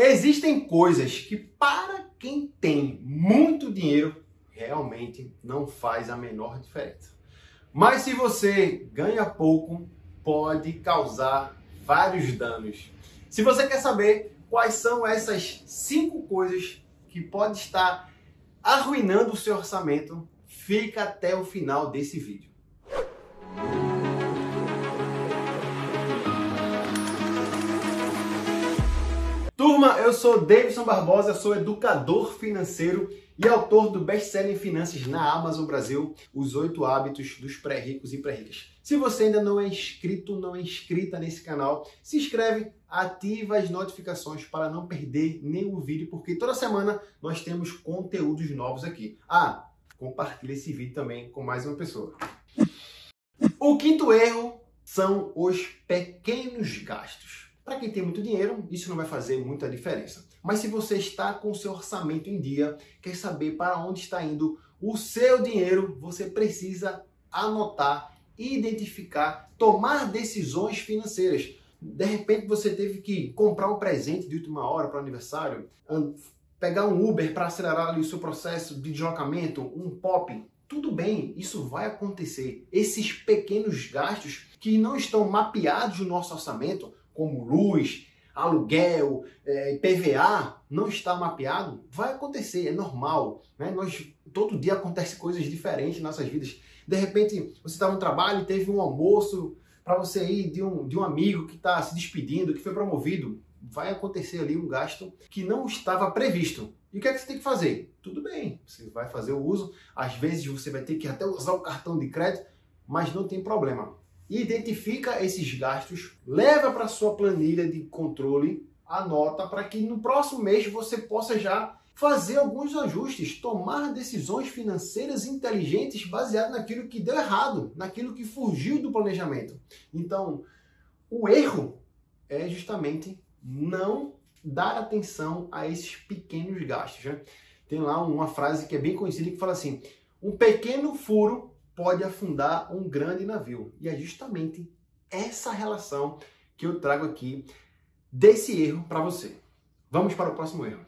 Existem coisas que para quem tem muito dinheiro realmente não faz a menor diferença. Mas se você ganha pouco, pode causar vários danos. Se você quer saber quais são essas cinco coisas que pode estar arruinando o seu orçamento, fica até o final desse vídeo. Turma, eu sou Davidson Barbosa, sou educador financeiro e autor do best-seller em finanças na Amazon Brasil, Os Oito Hábitos dos Pré-Ricos e Pré-Ricas. Se você ainda não é inscrito, não é inscrita nesse canal, se inscreve, ativa as notificações para não perder nenhum vídeo, porque toda semana nós temos conteúdos novos aqui. Ah, compartilhe esse vídeo também com mais uma pessoa. O quinto erro são os pequenos gastos. Para quem tem muito dinheiro, isso não vai fazer muita diferença. Mas se você está com seu orçamento em dia, quer saber para onde está indo o seu dinheiro, você precisa anotar, identificar, tomar decisões financeiras. De repente você teve que comprar um presente de última hora para o aniversário, pegar um Uber para acelerar o seu processo de deslocamento, um pop. Tudo bem, isso vai acontecer. Esses pequenos gastos que não estão mapeados no nosso orçamento, como luz, aluguel, é, PVA, não está mapeado, vai acontecer, é normal. Né? Nós, todo dia acontece coisas diferentes em nossas vidas. De repente, você está no trabalho e teve um almoço para você ir de um, de um amigo que está se despedindo, que foi promovido. Vai acontecer ali um gasto que não estava previsto. E o que é que você tem que fazer? Tudo bem, você vai fazer o uso. Às vezes você vai ter que até usar o cartão de crédito, mas não tem problema identifica esses gastos, leva para sua planilha de controle, anota para que no próximo mês você possa já fazer alguns ajustes, tomar decisões financeiras inteligentes baseado naquilo que deu errado, naquilo que fugiu do planejamento. Então, o erro é justamente não dar atenção a esses pequenos gastos. Né? Tem lá uma frase que é bem conhecida que fala assim: um pequeno furo pode afundar um grande navio. E é justamente essa relação que eu trago aqui desse erro para você. Vamos para o próximo erro.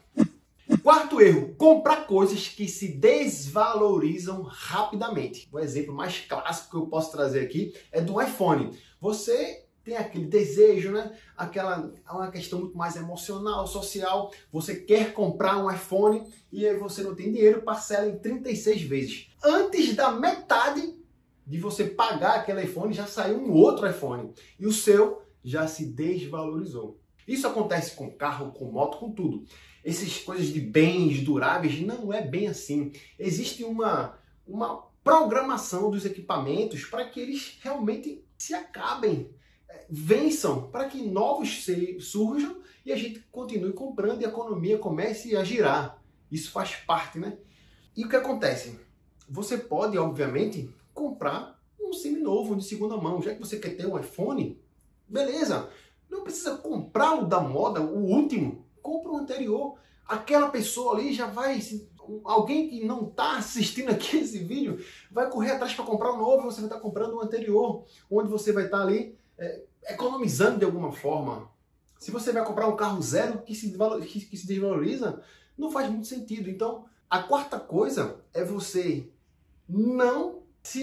Quarto erro, comprar coisas que se desvalorizam rapidamente. O exemplo mais clássico que eu posso trazer aqui é do iPhone. Você tem aquele desejo, né? Aquela é uma questão muito mais emocional, social. Você quer comprar um iPhone e aí você não tem dinheiro, parcela em 36 vezes. Antes da metade de você pagar aquele iPhone, já saiu um outro iPhone e o seu já se desvalorizou. Isso acontece com carro, com moto, com tudo. Essas coisas de bens duráveis não é bem assim. Existe uma uma programação dos equipamentos para que eles realmente se acabem vençam para que novos surjam e a gente continue comprando e a economia comece a girar. Isso faz parte, né? E o que acontece? Você pode, obviamente, comprar um semi-novo de segunda mão. Já que você quer ter um iPhone, beleza. Não precisa comprar o da moda, o último. Compra o anterior. Aquela pessoa ali já vai. Alguém que não está assistindo aqui esse vídeo vai correr atrás para comprar um novo, você vai estar tá comprando o anterior, onde você vai estar tá ali é, economizando de alguma forma. Se você vai comprar um carro zero que se, que, se desvaloriza, não faz muito sentido. Então, a quarta coisa é você não se,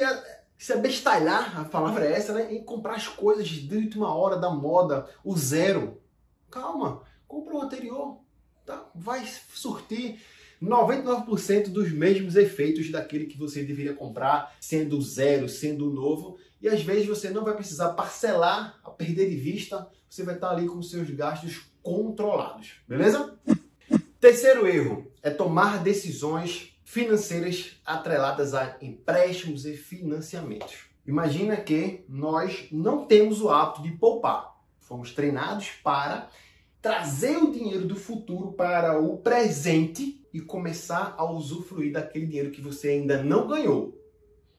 se abestalhar, a palavra é essa, né? Em comprar as coisas de última hora da moda, o zero. Calma, compra o anterior, tá? Vai surtir 99% dos mesmos efeitos daquele que você deveria comprar, sendo zero, sendo novo. E às vezes você não vai precisar parcelar, a perder de vista, você vai estar ali com seus gastos controlados, beleza? Terceiro erro é tomar decisões financeiras atreladas a empréstimos e financiamentos. Imagina que nós não temos o hábito de poupar. Fomos treinados para trazer o dinheiro do futuro para o presente e começar a usufruir daquele dinheiro que você ainda não ganhou.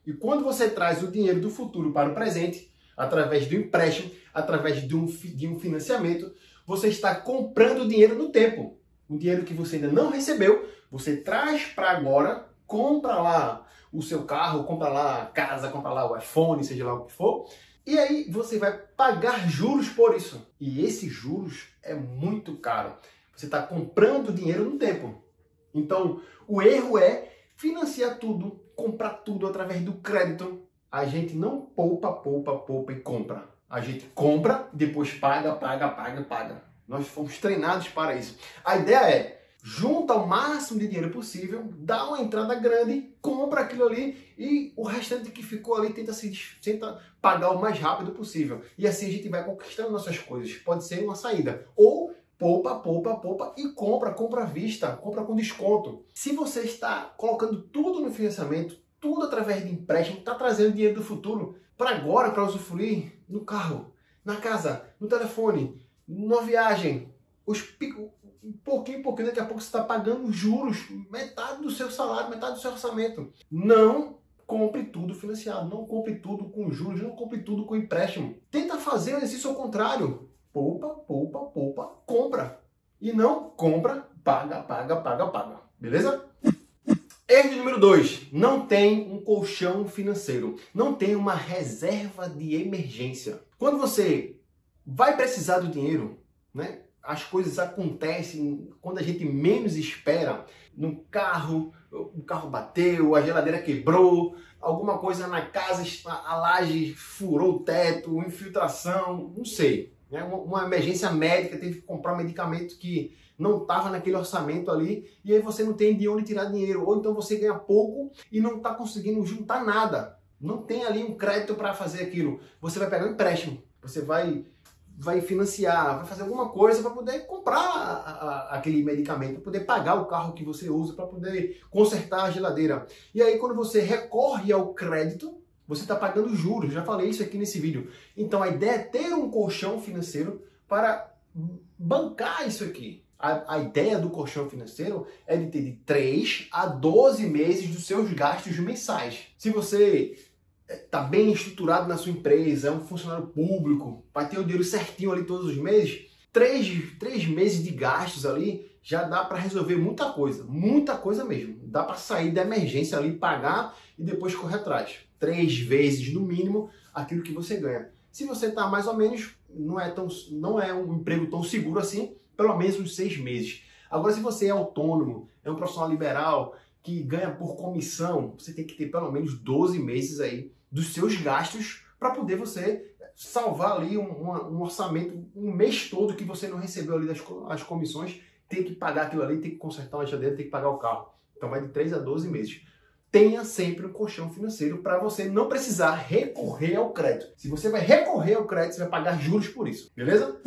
E quando você traz o dinheiro do futuro para o presente, através do empréstimo, através de um, de um financiamento, você está comprando dinheiro no tempo. O dinheiro que você ainda não recebeu, você traz para agora, compra lá o seu carro, compra lá a casa, compra lá o iPhone, seja lá o que for, e aí você vai pagar juros por isso. E esses juros é muito caro. Você está comprando dinheiro no tempo. Então, o erro é financiar tudo, comprar tudo através do crédito. A gente não poupa, poupa, poupa e compra. A gente compra, depois paga, paga, paga, paga. Nós fomos treinados para isso. A ideia é junta o máximo de dinheiro possível, dá uma entrada grande, compra aquilo ali e o restante que ficou ali tenta se tenta pagar o mais rápido possível. E assim a gente vai conquistando nossas coisas. Pode ser uma saída ou poupa, poupa, poupa e compra, compra à vista, compra com desconto. Se você está colocando tudo no financiamento, tudo através de empréstimo, está trazendo dinheiro do futuro para agora, para usufruir no carro, na casa, no telefone, na viagem, os picos, um pouquinho, pouquinho, daqui a pouco você está pagando juros, metade do seu salário, metade do seu orçamento. Não compre tudo financiado, não compre tudo com juros, não compre tudo com empréstimo. Tenta fazer o exercício ao contrário. Poupa, poupa, poupa, compra. E não compra, paga, paga, paga, paga. Beleza? Erro número 2. Não tem um colchão financeiro. Não tem uma reserva de emergência. Quando você vai precisar do dinheiro, né? As coisas acontecem quando a gente menos espera. No carro, o carro bateu, a geladeira quebrou, alguma coisa na casa, a laje furou o teto, infiltração, não sei. Né? Uma emergência médica, teve que comprar medicamento que não estava naquele orçamento ali, e aí você não tem de onde tirar dinheiro, ou então você ganha pouco e não está conseguindo juntar nada. Não tem ali um crédito para fazer aquilo. Você vai pegar um empréstimo, você vai vai financiar, vai fazer alguma coisa para poder comprar a, a, aquele medicamento, para poder pagar o carro que você usa, para poder consertar a geladeira. E aí, quando você recorre ao crédito, você está pagando juros. Já falei isso aqui nesse vídeo. Então, a ideia é ter um colchão financeiro para bancar isso aqui. A, a, ideia do colchão financeiro é de ter de 3 a 12 meses dos seus gastos mensais. Se você está bem estruturado na sua empresa, é um funcionário público, vai ter o dinheiro certinho ali todos os meses, três, três meses de gastos ali já dá para resolver muita coisa, muita coisa mesmo. Dá para sair da emergência ali, pagar e depois correr atrás. Três vezes no mínimo aquilo que você ganha. Se você está mais ou menos, não é, tão, não é um emprego tão seguro assim, pelo menos uns seis meses. Agora, se você é autônomo, é um profissional liberal, que ganha por comissão, você tem que ter pelo menos 12 meses aí dos seus gastos para poder você salvar ali um, um, orçamento um mês todo que você não recebeu ali das as comissões, tem que pagar aquilo ali, tem que consertar uma geladeira, tem que pagar o carro. Então vai de 3 a 12 meses. Tenha sempre um colchão financeiro para você não precisar recorrer ao crédito. Se você vai recorrer ao crédito, você vai pagar juros por isso, beleza?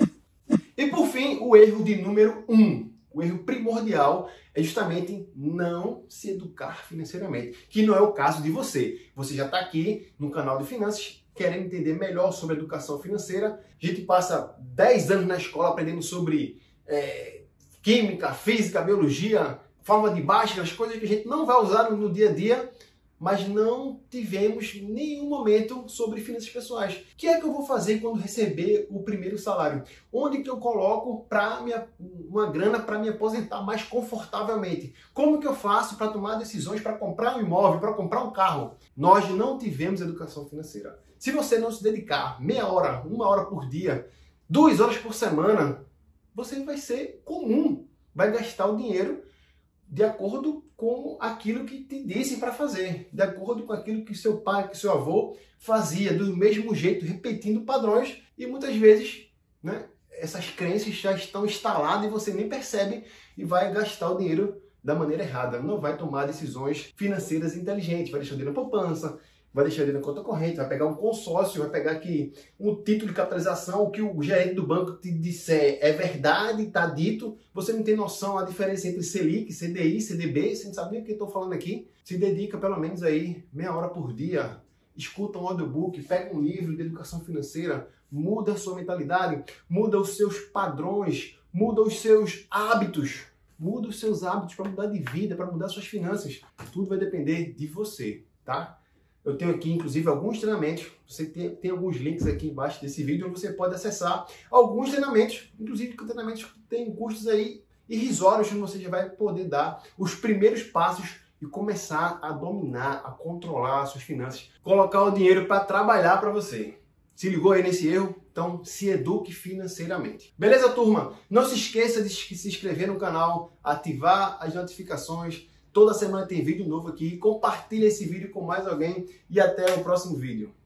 E por fim, o erro de número 1. Um. O erro primordial é justamente não se educar financeiramente, que não é o caso de você. Você já está aqui no canal de finanças querendo entender melhor sobre educação financeira. A gente passa 10 anos na escola aprendendo sobre é, química, física, biologia, forma de baixa, as coisas que a gente não vai usar no, dia a dia mas não tivemos nenhum momento sobre finanças pessoais. O que é que eu vou fazer quando receber o primeiro salário? Onde que eu coloco para uma grana para me aposentar mais confortavelmente? Como que eu faço para tomar decisões para comprar um imóvel, para comprar um carro? Nós não tivemos educação financeira. Se você não se dedicar meia hora, uma hora por dia, duas horas por semana, você vai ser comum, vai gastar o dinheiro de acordo com aquilo que te dissem para fazer, de acordo com aquilo que seu pai, que seu avô fazia, do mesmo jeito, repetindo padrões, e muitas vezes né, essas crenças já estão instaladas e você nem percebe e vai gastar o dinheiro da maneira errada, não vai tomar decisões financeiras inteligentes, vai deixar o dinheiro na poupança, vai deixar ele na conta corrente, vai pegar um consórcio, vai pegar aqui um título de capitalização, o que o gerente do banco te disser é verdade, está dito, você não tem noção a diferença entre Selic, CDI, CDB, você não sabe nem o que estou falando aqui, se dedica pelo menos aí meia hora por dia, escuta um audiobook, pega um livro de educação financeira, muda a sua mentalidade, muda os seus padrões, muda os seus hábitos, muda os seus hábitos para mudar de vida, para mudar suas finanças. Tudo vai depender de você, tá? Eu tenho aqui, inclusive, alguns treinamentos. Você tem, tem alguns links aqui embaixo desse vídeo onde você pode acessar alguns treinamentos, inclusive treinamentos que têm custos aí irrisórios, onde você já vai poder dar os primeiros passos e começar a dominar, a controlar as suas finanças, colocar o dinheiro para trabalhar para você. Se ligou aí nesse erro? Então, se eduque financeiramente. Beleza, turma? Não se esqueça de se inscrever no canal, ativar as notificações. Toda semana tem vídeo novo aqui. Compartilhe esse vídeo com mais alguém e até o próximo vídeo.